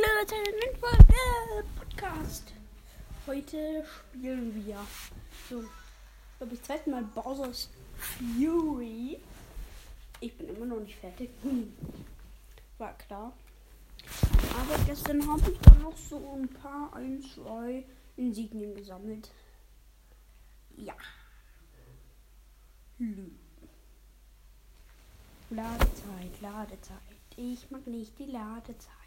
Folge Podcast. Heute spielen wir so, glaube ich, zweiten Mal Bowser's Fury. Ich bin immer noch nicht fertig. Hm. War klar. Aber gestern habe ich dann noch so ein paar, ein, zwei Insignien gesammelt. Ja. Lü. Ladezeit, Ladezeit. Ich mag nicht die Ladezeit.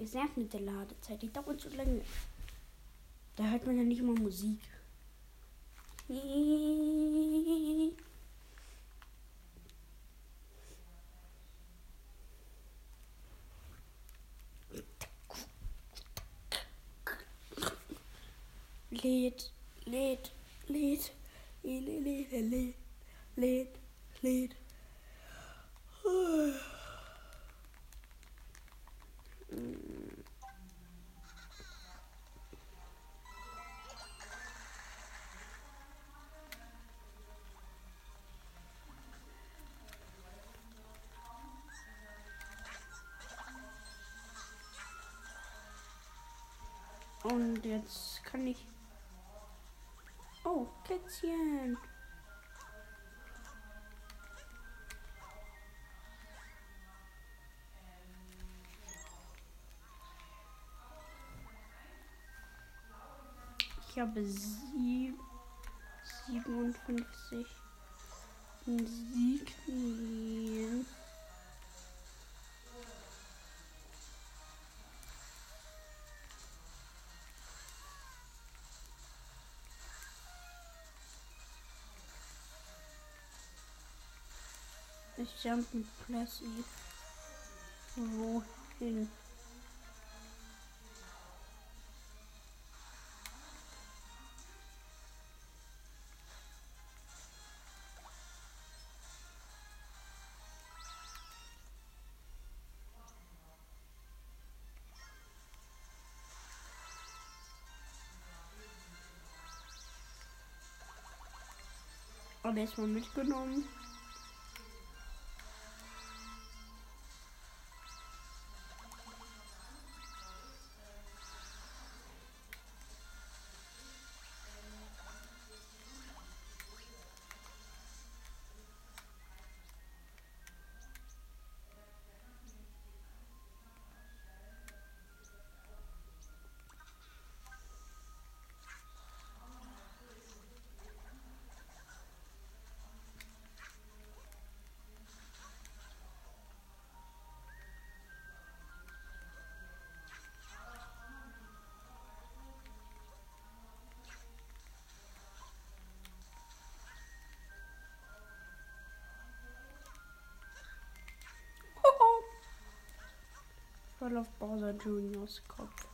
Es nervt mit der Ladezeit, die dauert zu lange. Da hört man ja nicht mal Musik. Lädt, lädt, lädt, lädt, lädt, lädt, lädt. Und jetzt kann ich. Oh, Kätzchen. Ich habe sieb 57 Insignien. Ich jump mit Plessy. Wohin? Aber erstmal mitgenommen. Voll auf Bowser Juniors Kopf.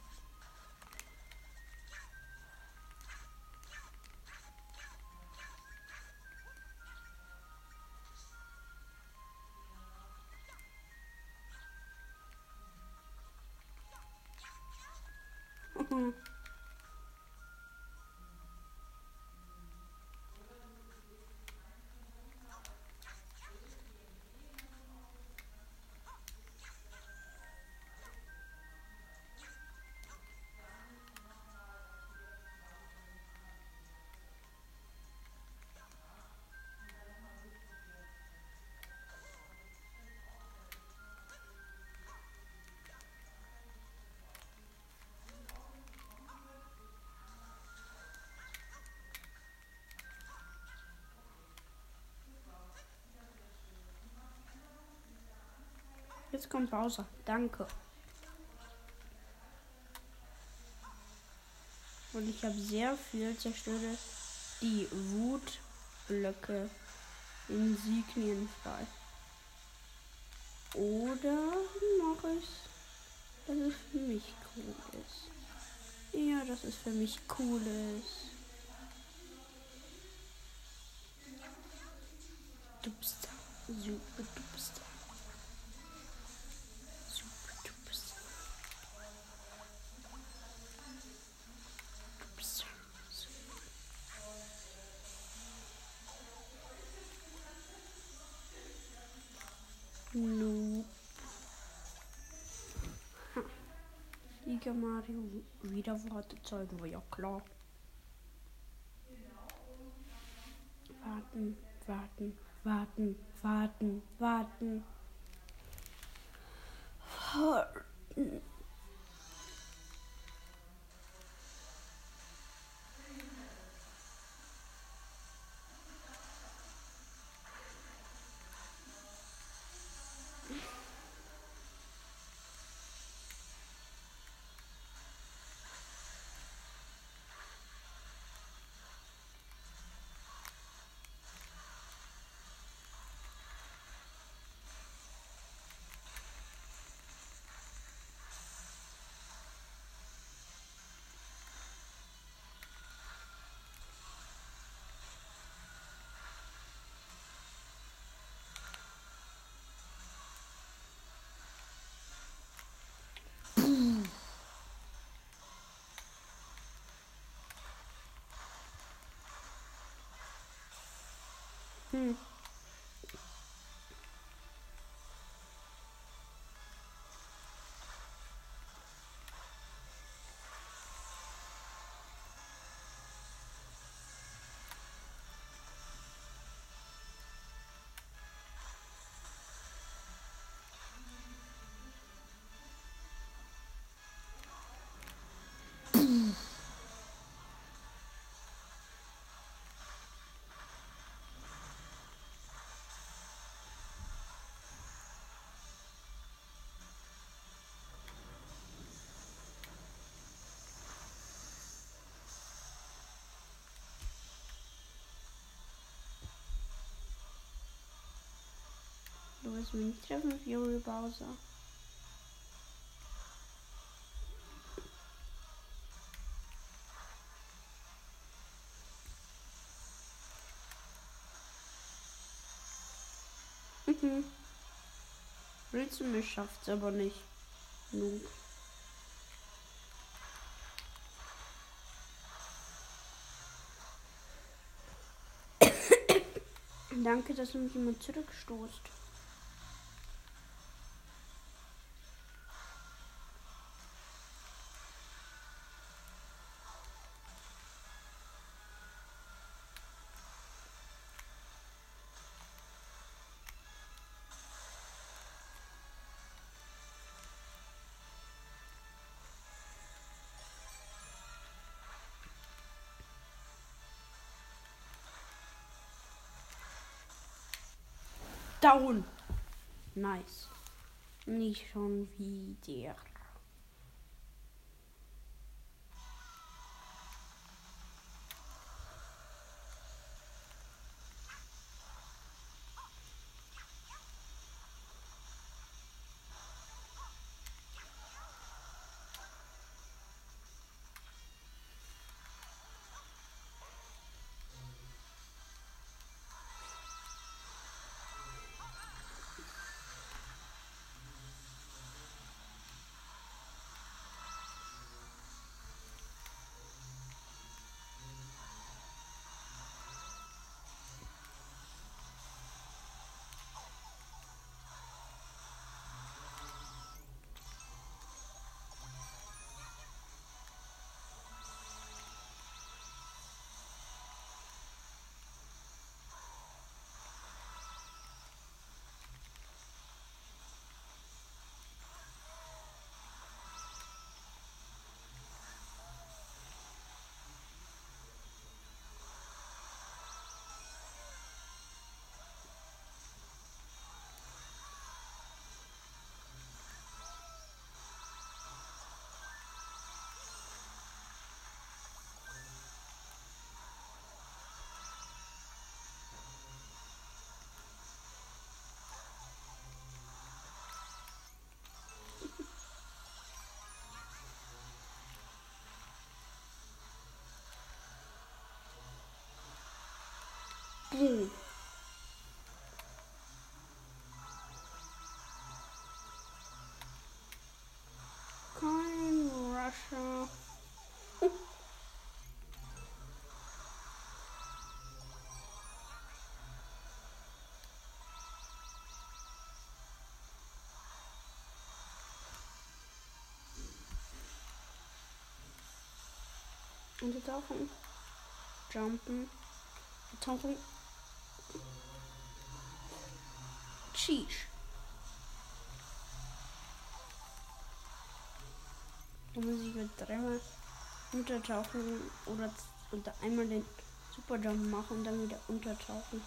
Jetzt kommt Bowser. Danke. Und ich habe sehr viel zerstöre die Wutblöcke Insignien frei. Oder mache ich, dass es für mich cool ist. Ja, dass es für mich cool ist. Dupster. Super dupster. Super Liga Mario wieder Wartezeit, war ja klar. Warten, warten, warten, warten, warten. Warten. Hmm. Hm. Du mich nicht treffen, Fury Bowser. Willst du mich schafft's aber nicht. Nun. Danke, dass du mich immer zurückstoßt. Down. Nice. Nicht schon wieder. Boom. Kein Russia. Untertauchen. Jumpen. Tauchen. Sheesh. Da muss ich mit dreimal untertauchen oder oder einmal den Superjump machen und dann wieder untertauchen.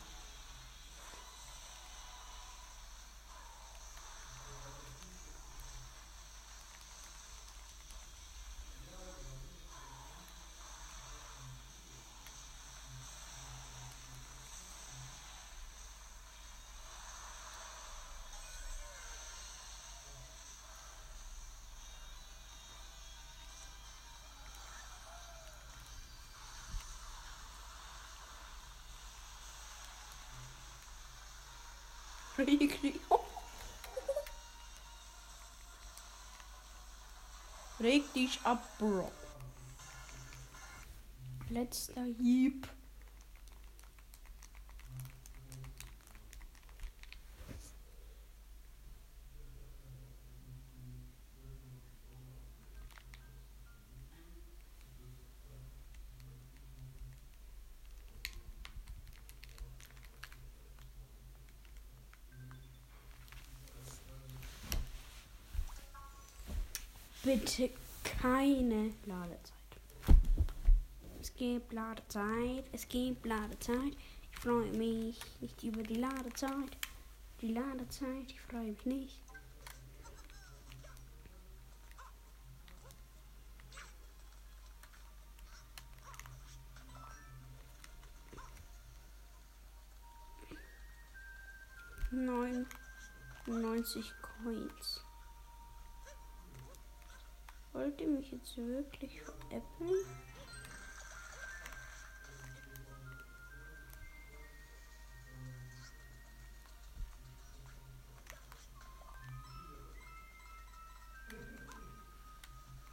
Regli. Reg dich ab, Bro. Letzter Hieb. Bitte keine Ladezeit. Es gibt Ladezeit, es gibt Ladezeit. Ich freue mich nicht über die Ladezeit. Die Ladezeit, ich freue mich nicht. Neunundneunzig Coins. Wollt ihr mich jetzt wirklich veräppeln?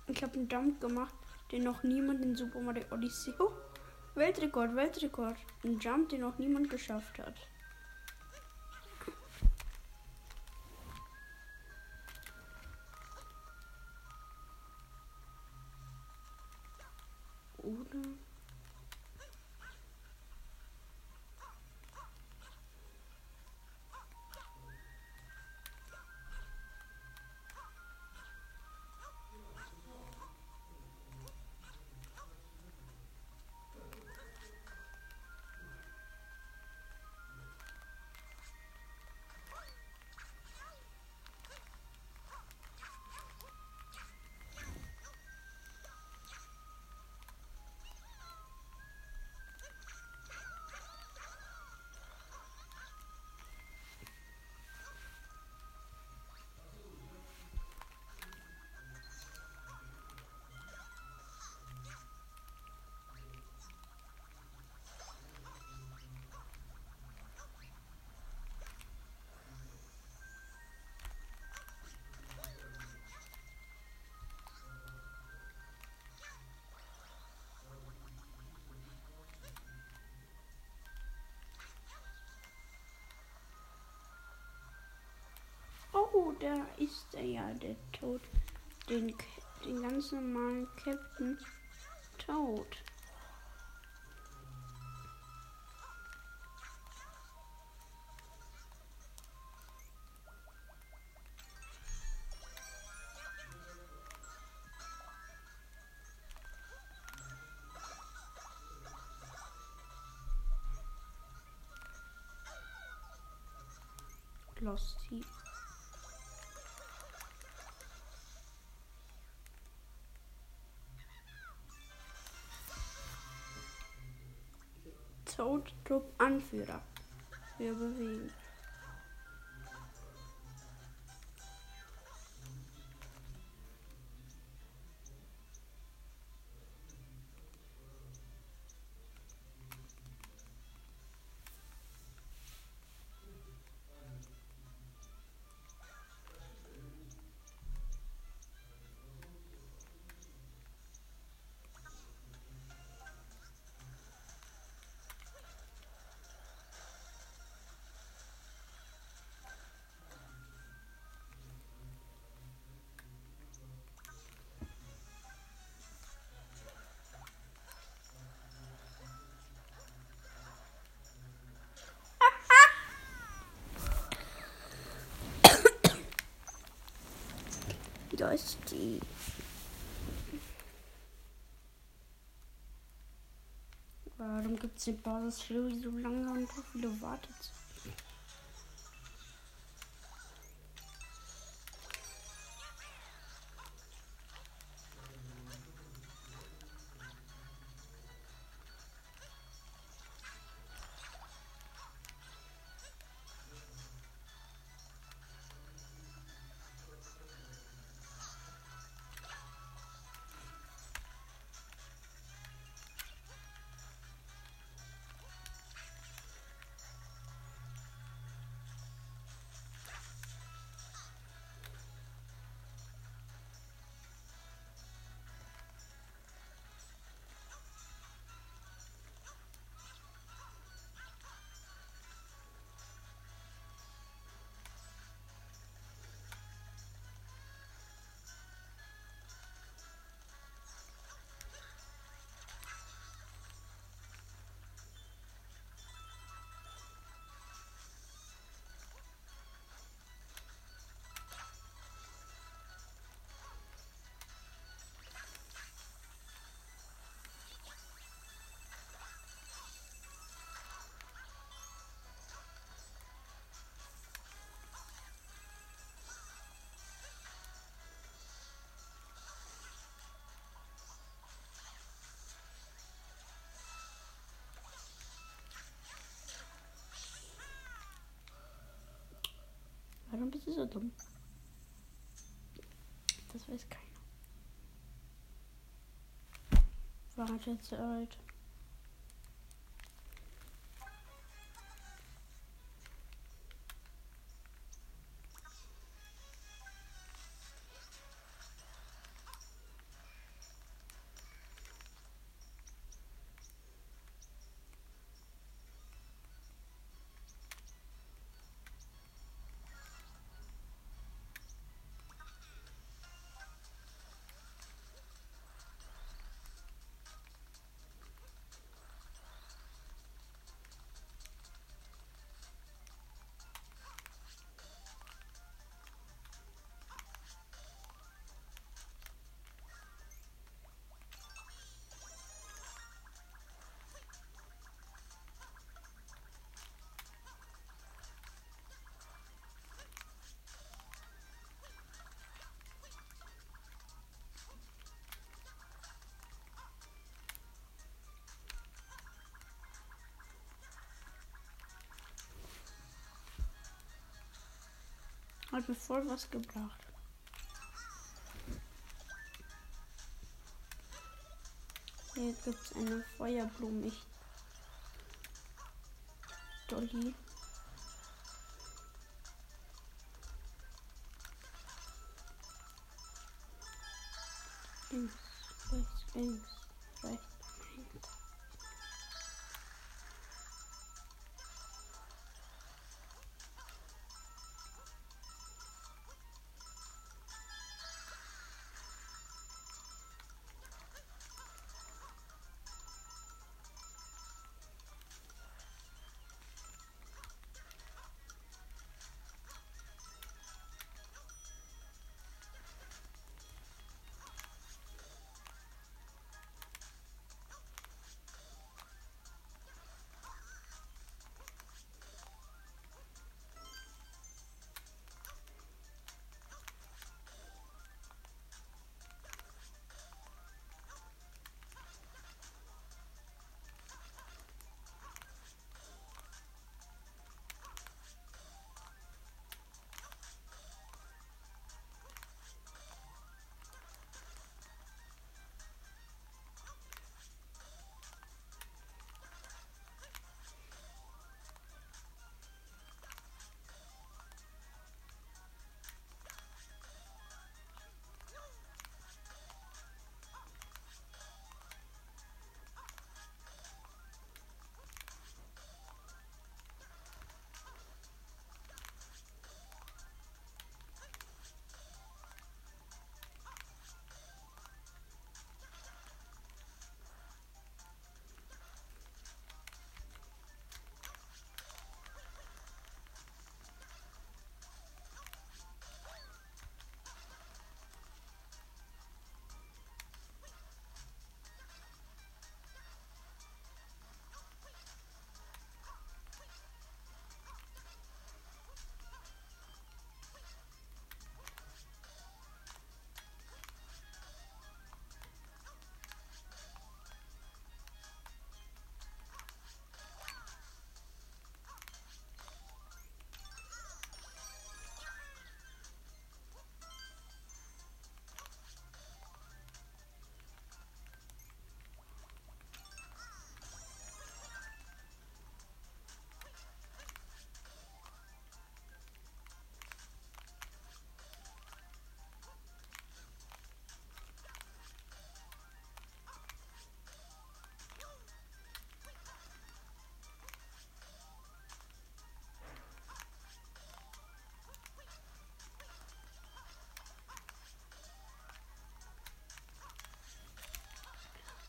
Ich habe einen Jump gemacht, den noch niemand in Super Mario Odyssey. Oh, Weltrekord, Weltrekord. Ein Jump, den noch niemand geschafft hat. Oh, da ist er ja, der Tod. Den, den ganz normalen Captain Toad. Lost Heap. Anführer. Wir bewegen. Da ist die. Warum gibt es die Basis Fury so lange und so viele Wartezeit? Dumm? Das weiß keiner. Wartezeit. Hat mir voll was gebracht. Hier gibt es eine Feuerblume. Ich Dolly.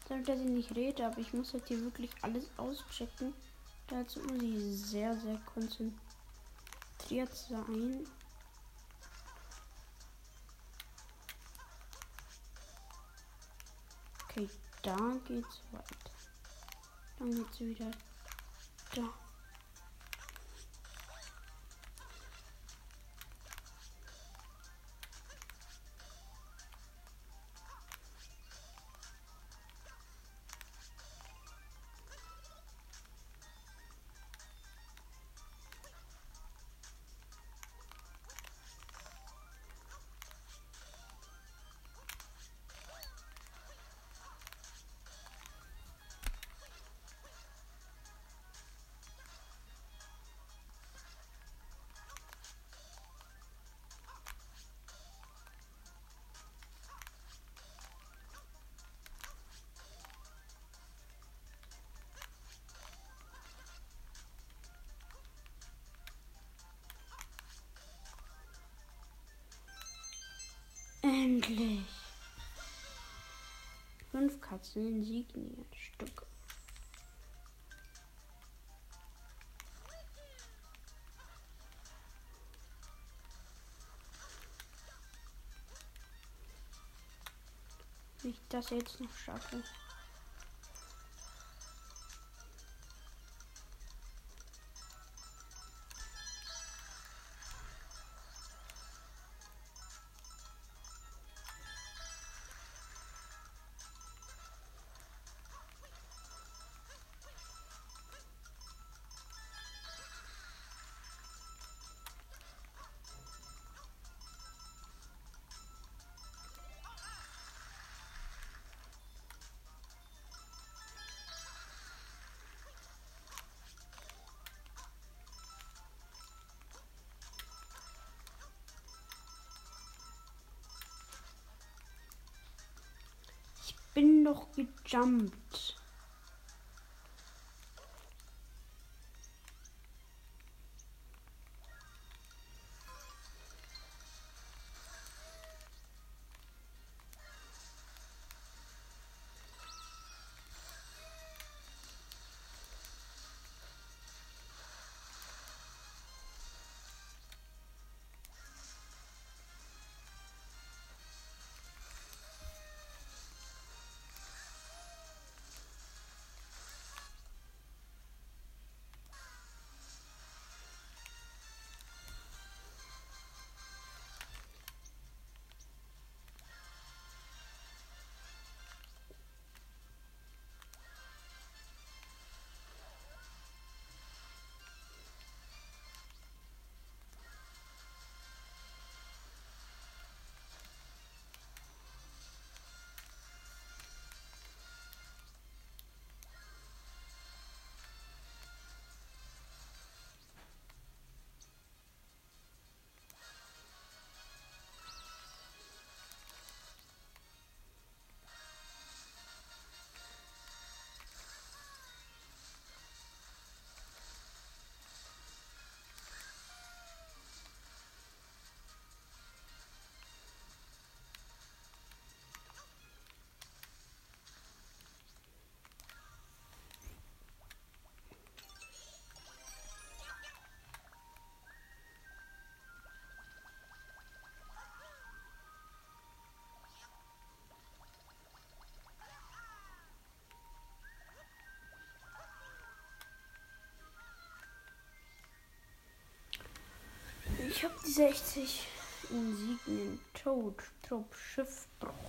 Damit dass ich nicht rede, aber ich muss halt hier wirklich alles auschecken. Dazu muss ich sehr, sehr konzentriert sein. Okay, da geht's weiter. Dann geht's wieder da. Endlich. Fünf Katzen Insignien Stück. Dass ich jetzt noch schaffe. Doch 60 Insignien Tod, Trupp, Schiffbruch.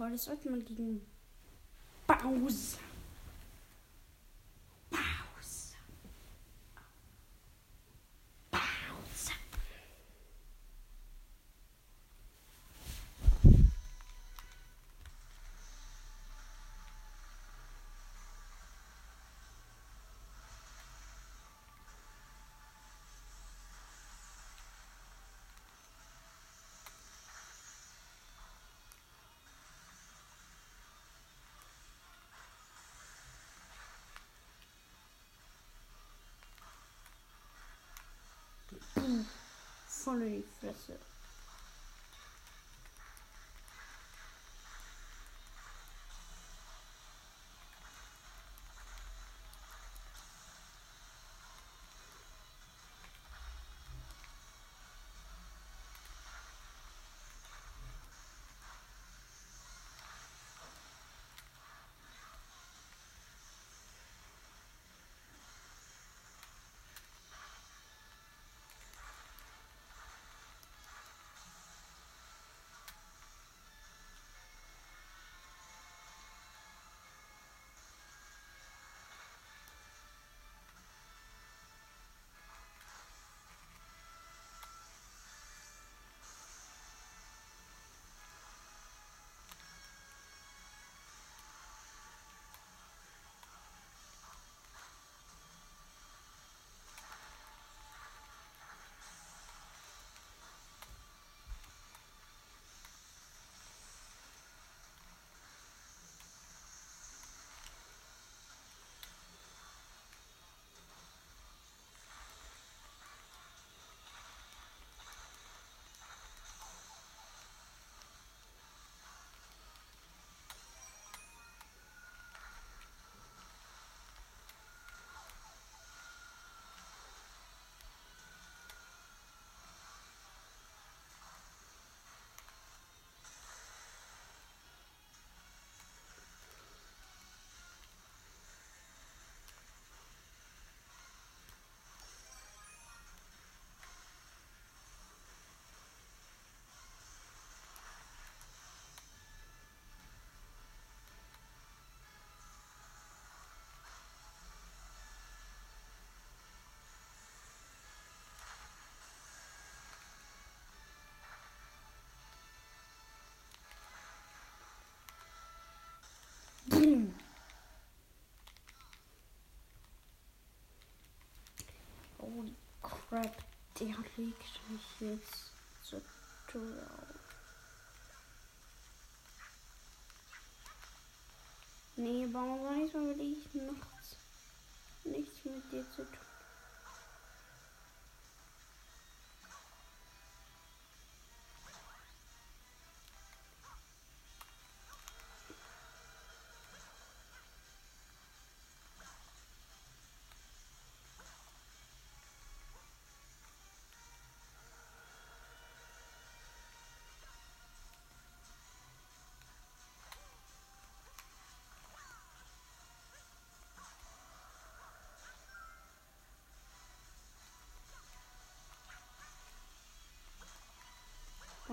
Puh. Heute sollte man gegen. Bowser. Voll in crap, der legt mich jetzt so drauf. Nee, warum nicht mal will ich nachts nichts mit dir zu tun.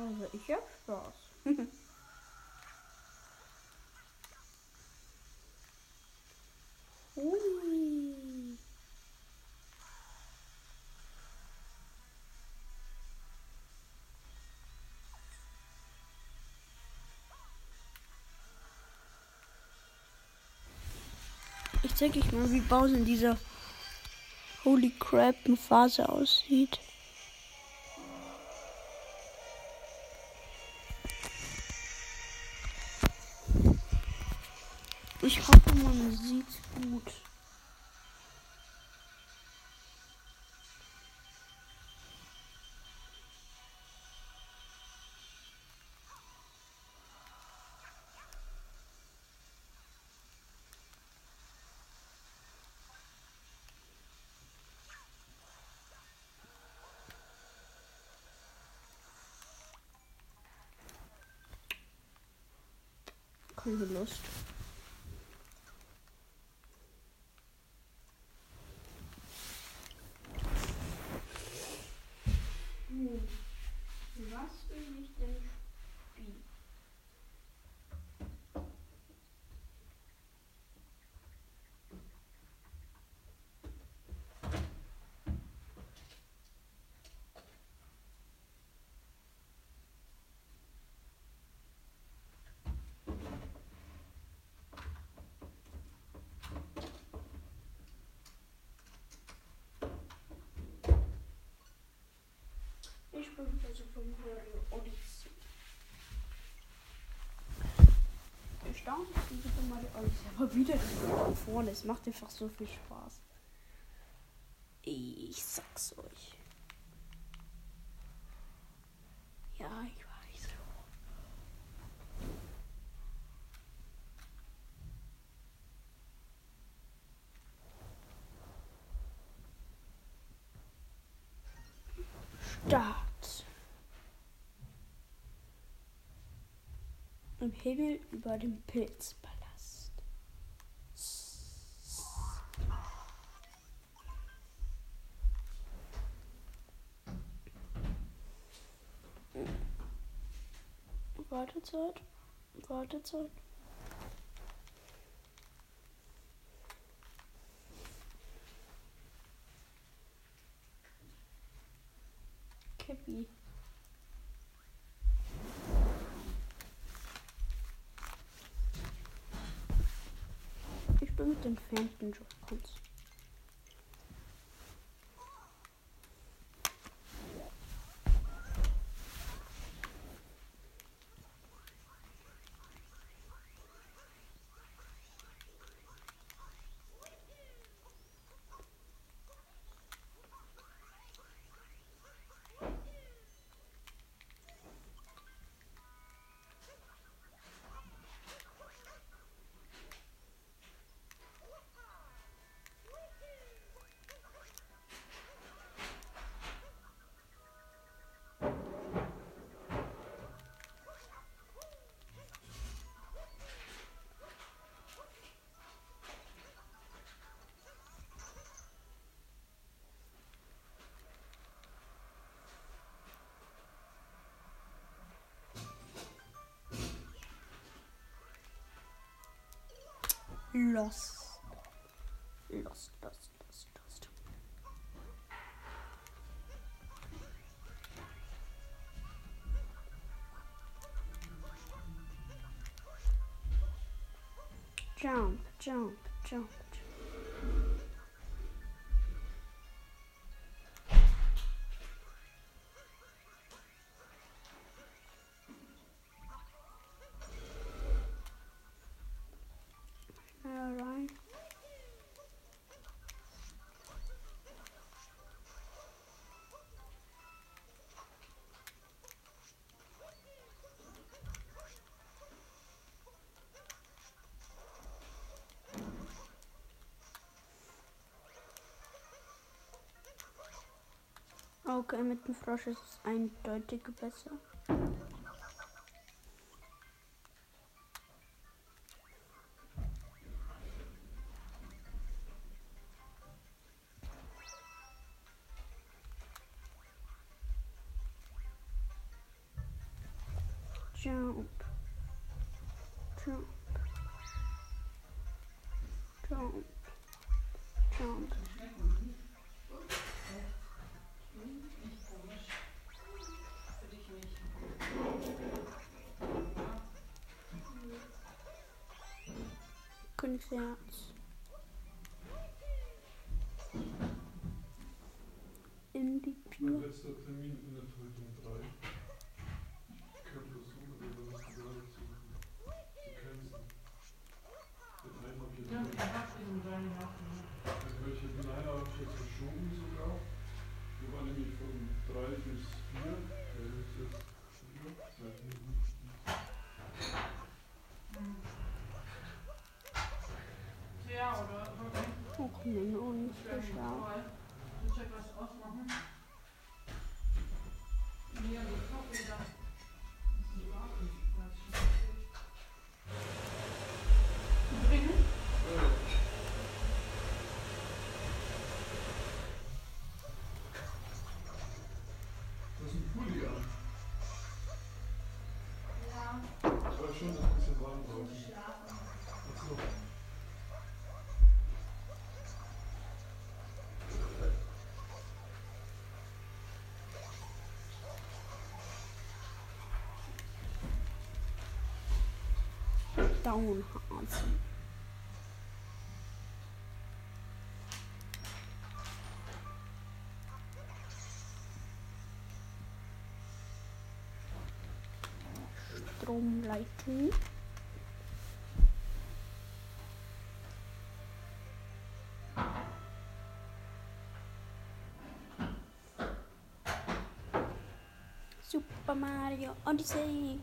Also ich hab Spaß. Hui. Ich zeige euch mal, wie Bowser in dieser Holy Crap Phase aussieht. Keine Lust. Was will ich denn spielen? Ich bin wieder Super Mario Odyssey. Erstaunlich wie Mario Odyssey. Aber wieder vorne. Es macht einfach so viel Spaß. Ich sag's euch. Ja, ich weiß. Start. Himmel über dem Pilzpalast. Wartezeit. Wartezeit. Phantom Joy-Cons. Lost. Lost, lost, lost, lost. Jump, jump, jump. Okay, mit dem Frosch ist es eindeutig besser. Königsherz. In die Mein letzter Termin endet heute um drei. Ich kann versuchen, aber was du gerade zu, canceln. Den einen habe ich Ja, jetzt, ich hab den seine Hafen. den welche- den einen habe ich jetzt verschoben sogar. Achso. Downhard. Stromleitung. Super Mario Odyssey.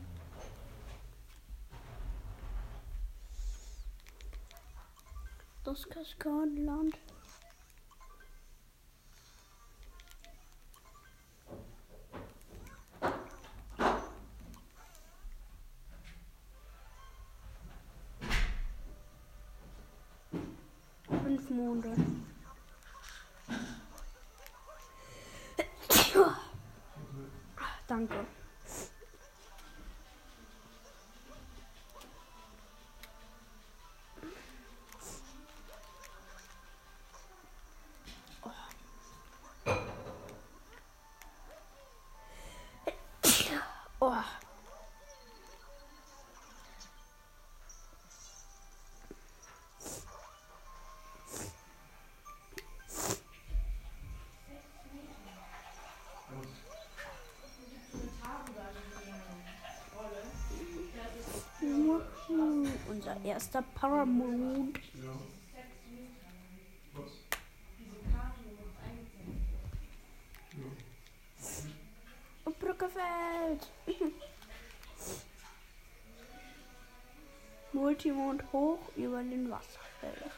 Das Kaskadenland. Fünf Monde. Wuhu, Unser erster Paramount. Ja. Was? Ja. Und Brücke fällt. Multimond hoch über den das so?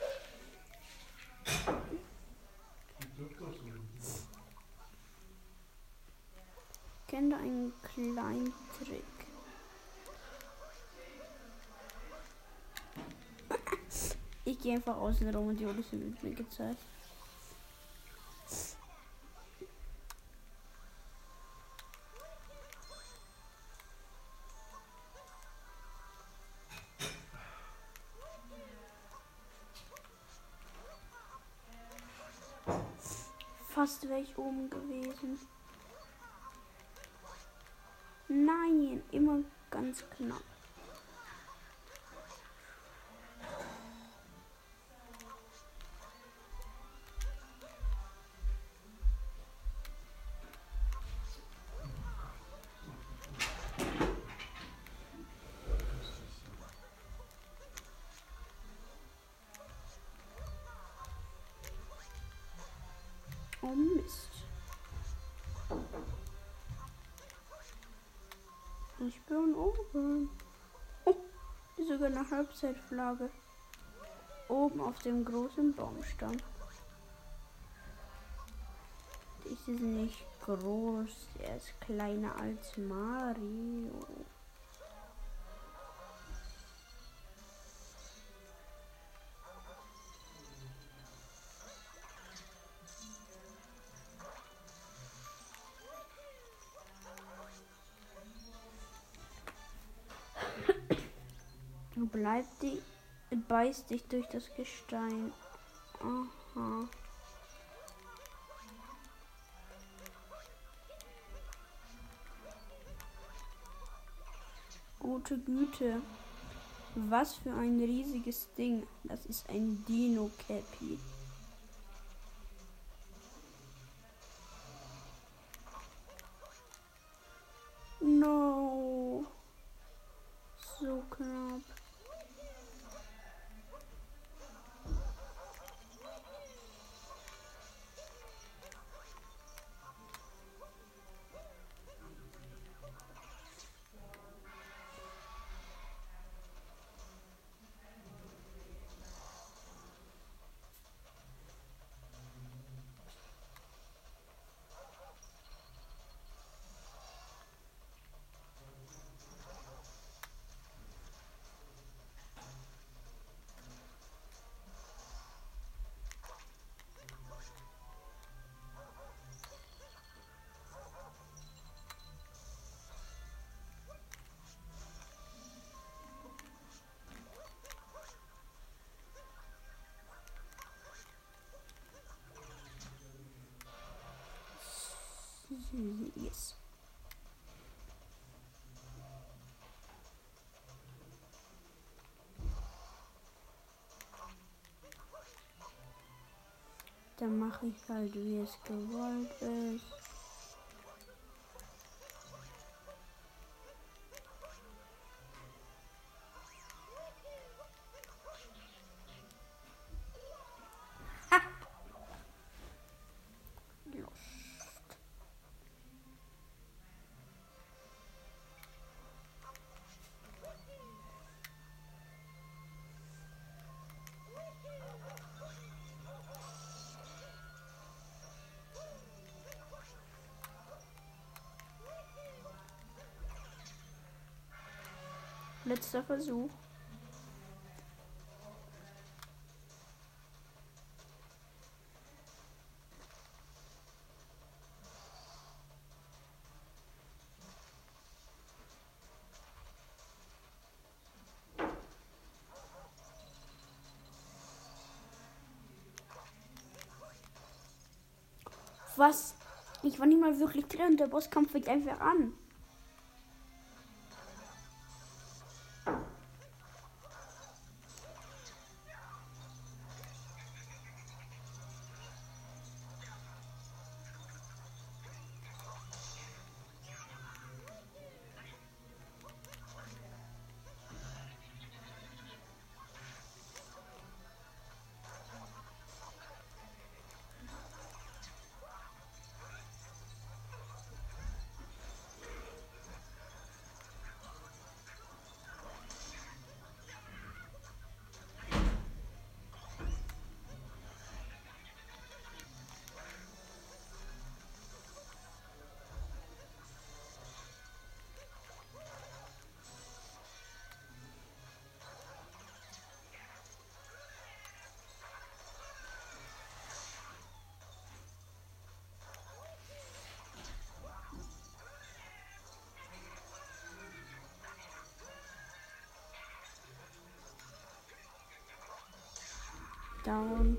Kenne einen kleinen Trick. Ich gehe einfach außen rum und die Odyssee wird mir gezeigt. Fast wäre ich oben gewesen. Nein, immer ganz knapp. Oh Mist. Ich bin oben. Oh, sogar eine Halbzeitflagge. Oben auf dem großen Baumstamm. Ist nicht groß, er ist kleiner als Mario. Du bleibst die, beißt dich durch das Gestein. Aha. Gute Güte. Was für ein riesiges Ding. Das ist ein Dino Yes. Dann mache ich halt, wie es gewollt ist. Letzter Versuch. Was? Ich war nicht mal wirklich drin der Bosskampf fängt einfach an. Down.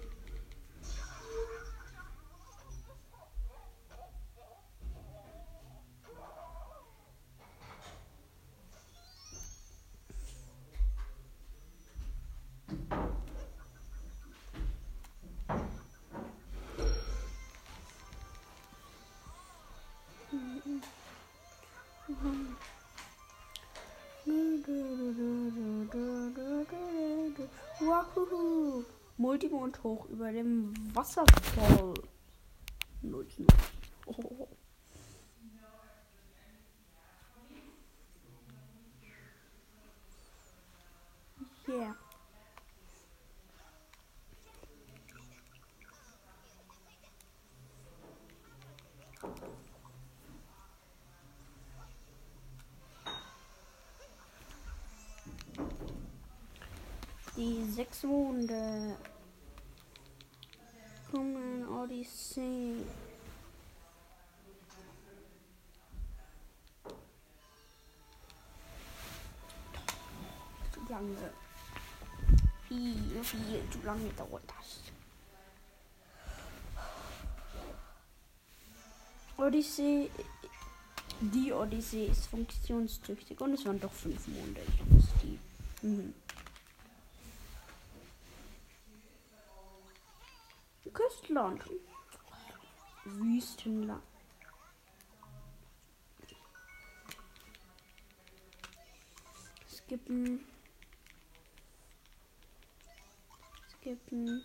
Wahoo! Multimond hoch über dem Wasserfall. Oh. Yeah. Die sechs Monde. Human Odyssey. Zu lange. Viel, viel zu lange dauert das. Odyssey. Die Odyssey ist funktionstüchtig und es waren doch fünf Monde. Ich muss die. Mhm. Küstland. Wüstenland. Skippen. Skippen.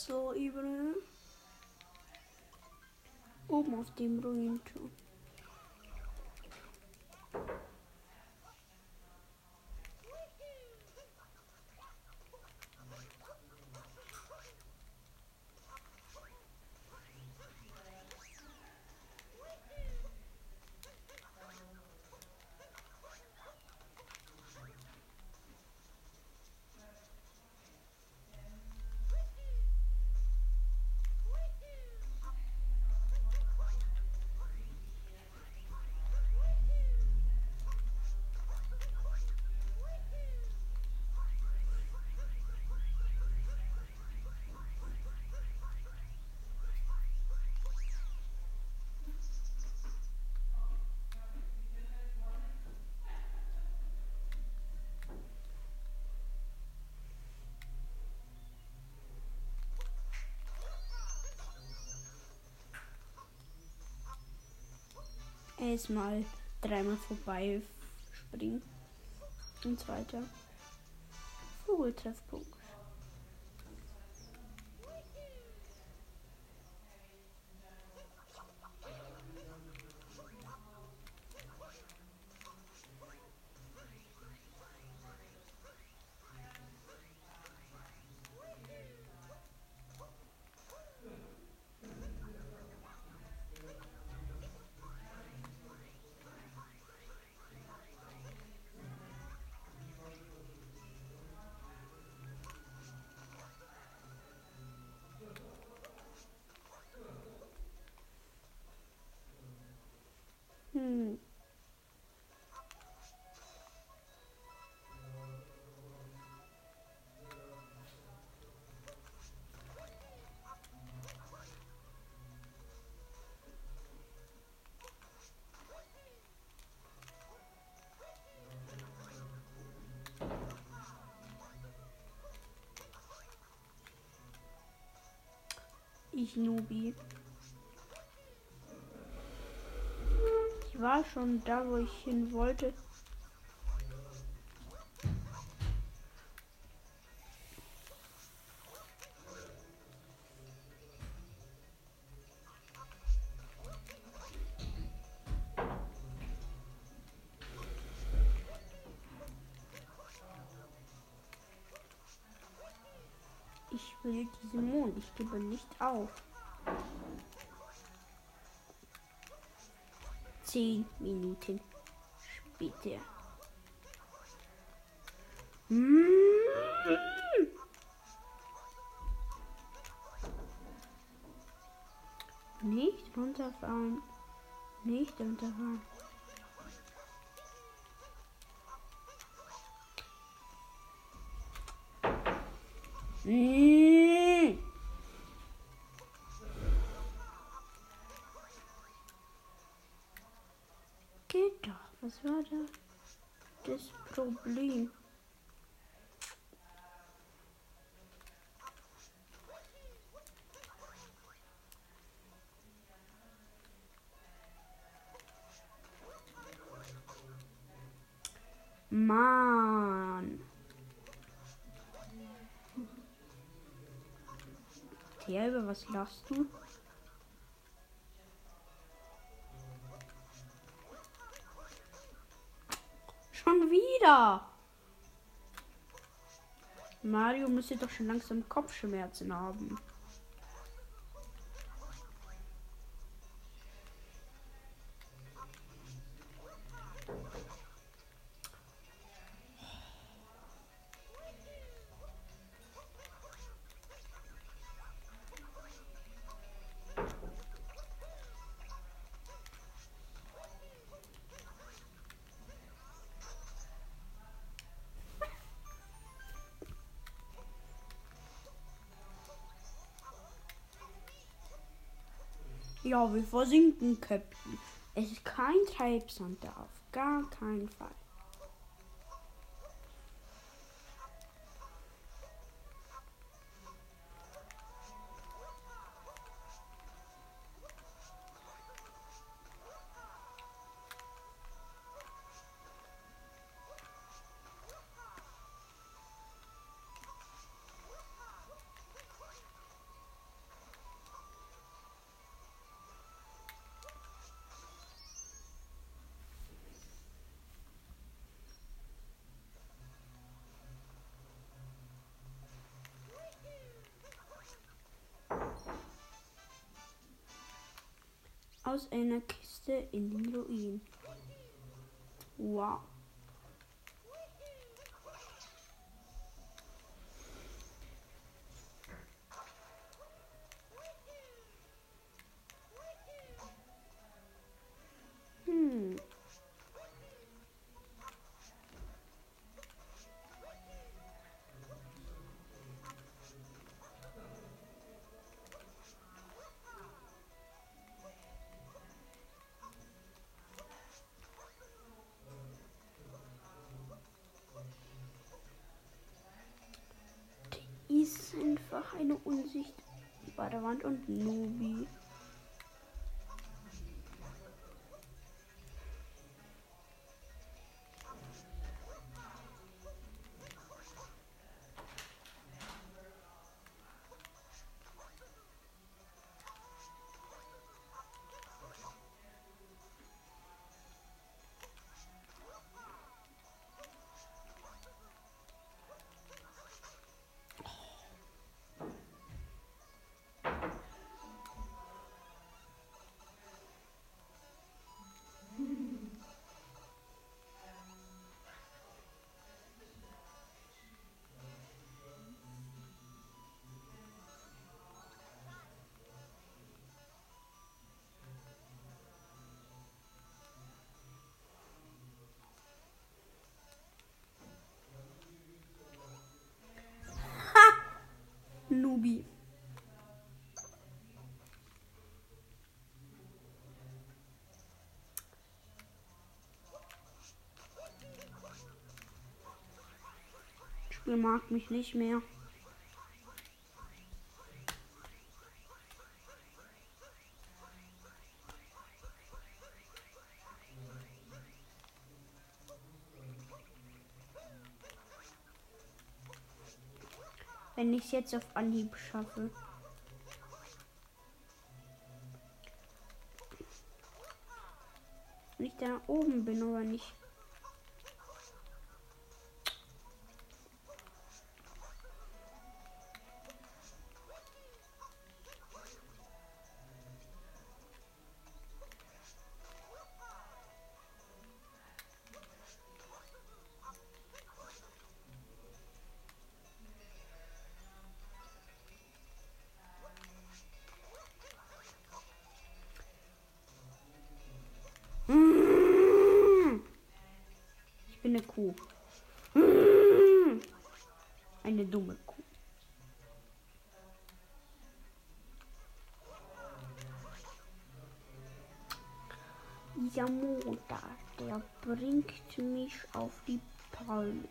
Broadsall-Ebene. Oben auf dem Ruinturm. Erstmal dreimal vorbei springen. Und zweiter Vogeltreffpunkt. Ich Nubi. Ich war schon da, wo ich hin wollte. Will diesen Mond. Ich gebe nicht auf. Zehn Minuten später. Mm. Nicht runterfahren. Nicht runterfahren. Mm. Thelbe, was lachst du? Schon wieder. Mario müsste doch schon langsam Kopfschmerzen haben. Ja, wir versinken, Captain. Es ist kein Treibsand da, auf gar keinen Fall. Aus einer Kiste in den Ruinen. Wow. Eine unsichtbare Wand und Nubi. Das Spiel mag mich nicht mehr. Wenn ich es jetzt auf Anhieb schaffe. Wenn ich da oben bin oder nicht. Kuh. Eine dumme Kuh. Dieser Motor, der bringt mich auf die Palme.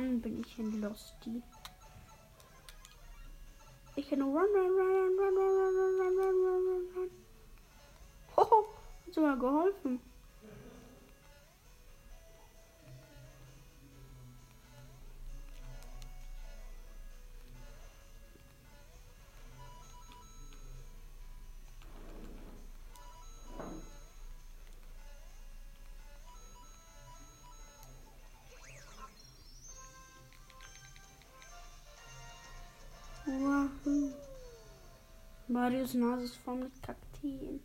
Mann, bin ich ein Losty. Ich kann nur run, run, run, run, run, run, run, run, run, run, run. Hoho, hat sogar geholfen. machen. Marius Nasenform mit Kakteen.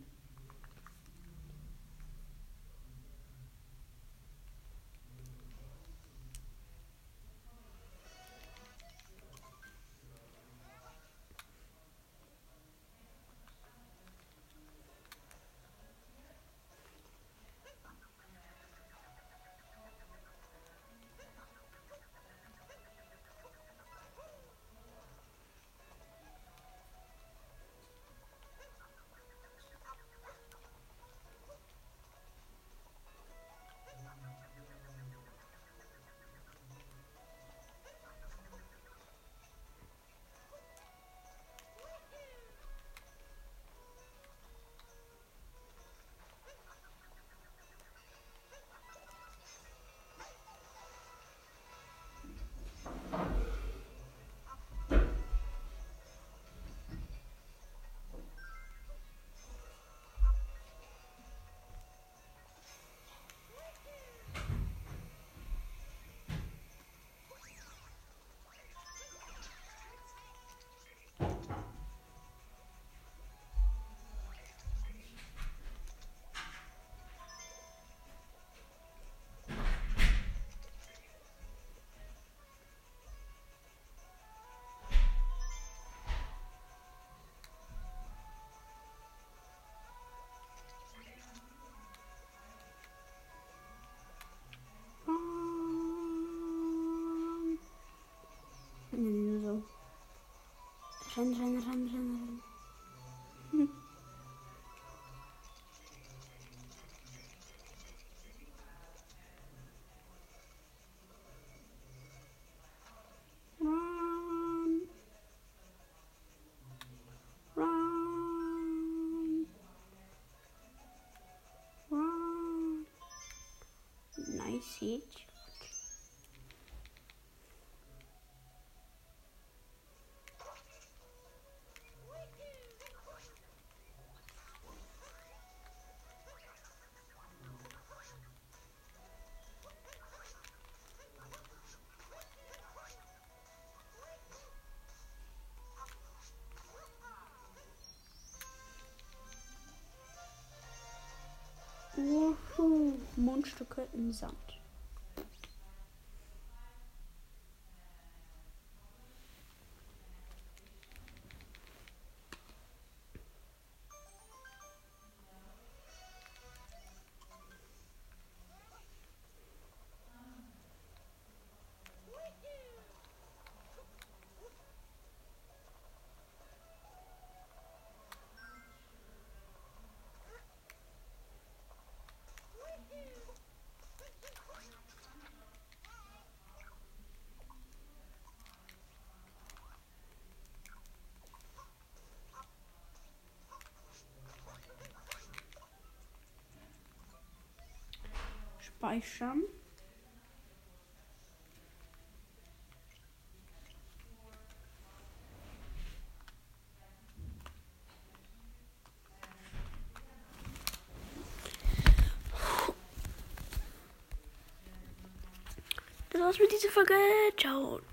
Renn, renn, renn, renn, renn. Run. Run. Run. Nice hit. Mundstücke im Sand. Speichern. Das war's mit dieser Folge. Ciao. ciao.